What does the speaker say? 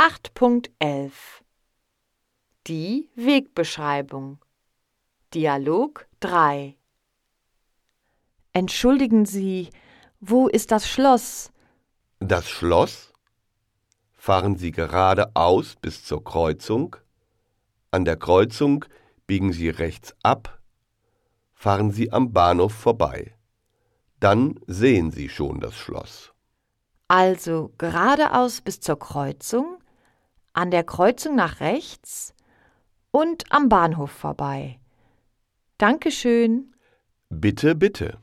8.11 Die Wegbeschreibung Dialog 3 Entschuldigen Sie, wo ist das Schloss? Das Schloss? Fahren Sie geradeaus bis zur Kreuzung. An der Kreuzung biegen Sie rechts ab. Fahren Sie am Bahnhof vorbei. Dann sehen Sie schon das Schloss. Also geradeaus bis zur Kreuzung, an der Kreuzung nach rechts und am Bahnhof vorbei. Dankeschön. Bitte, bitte.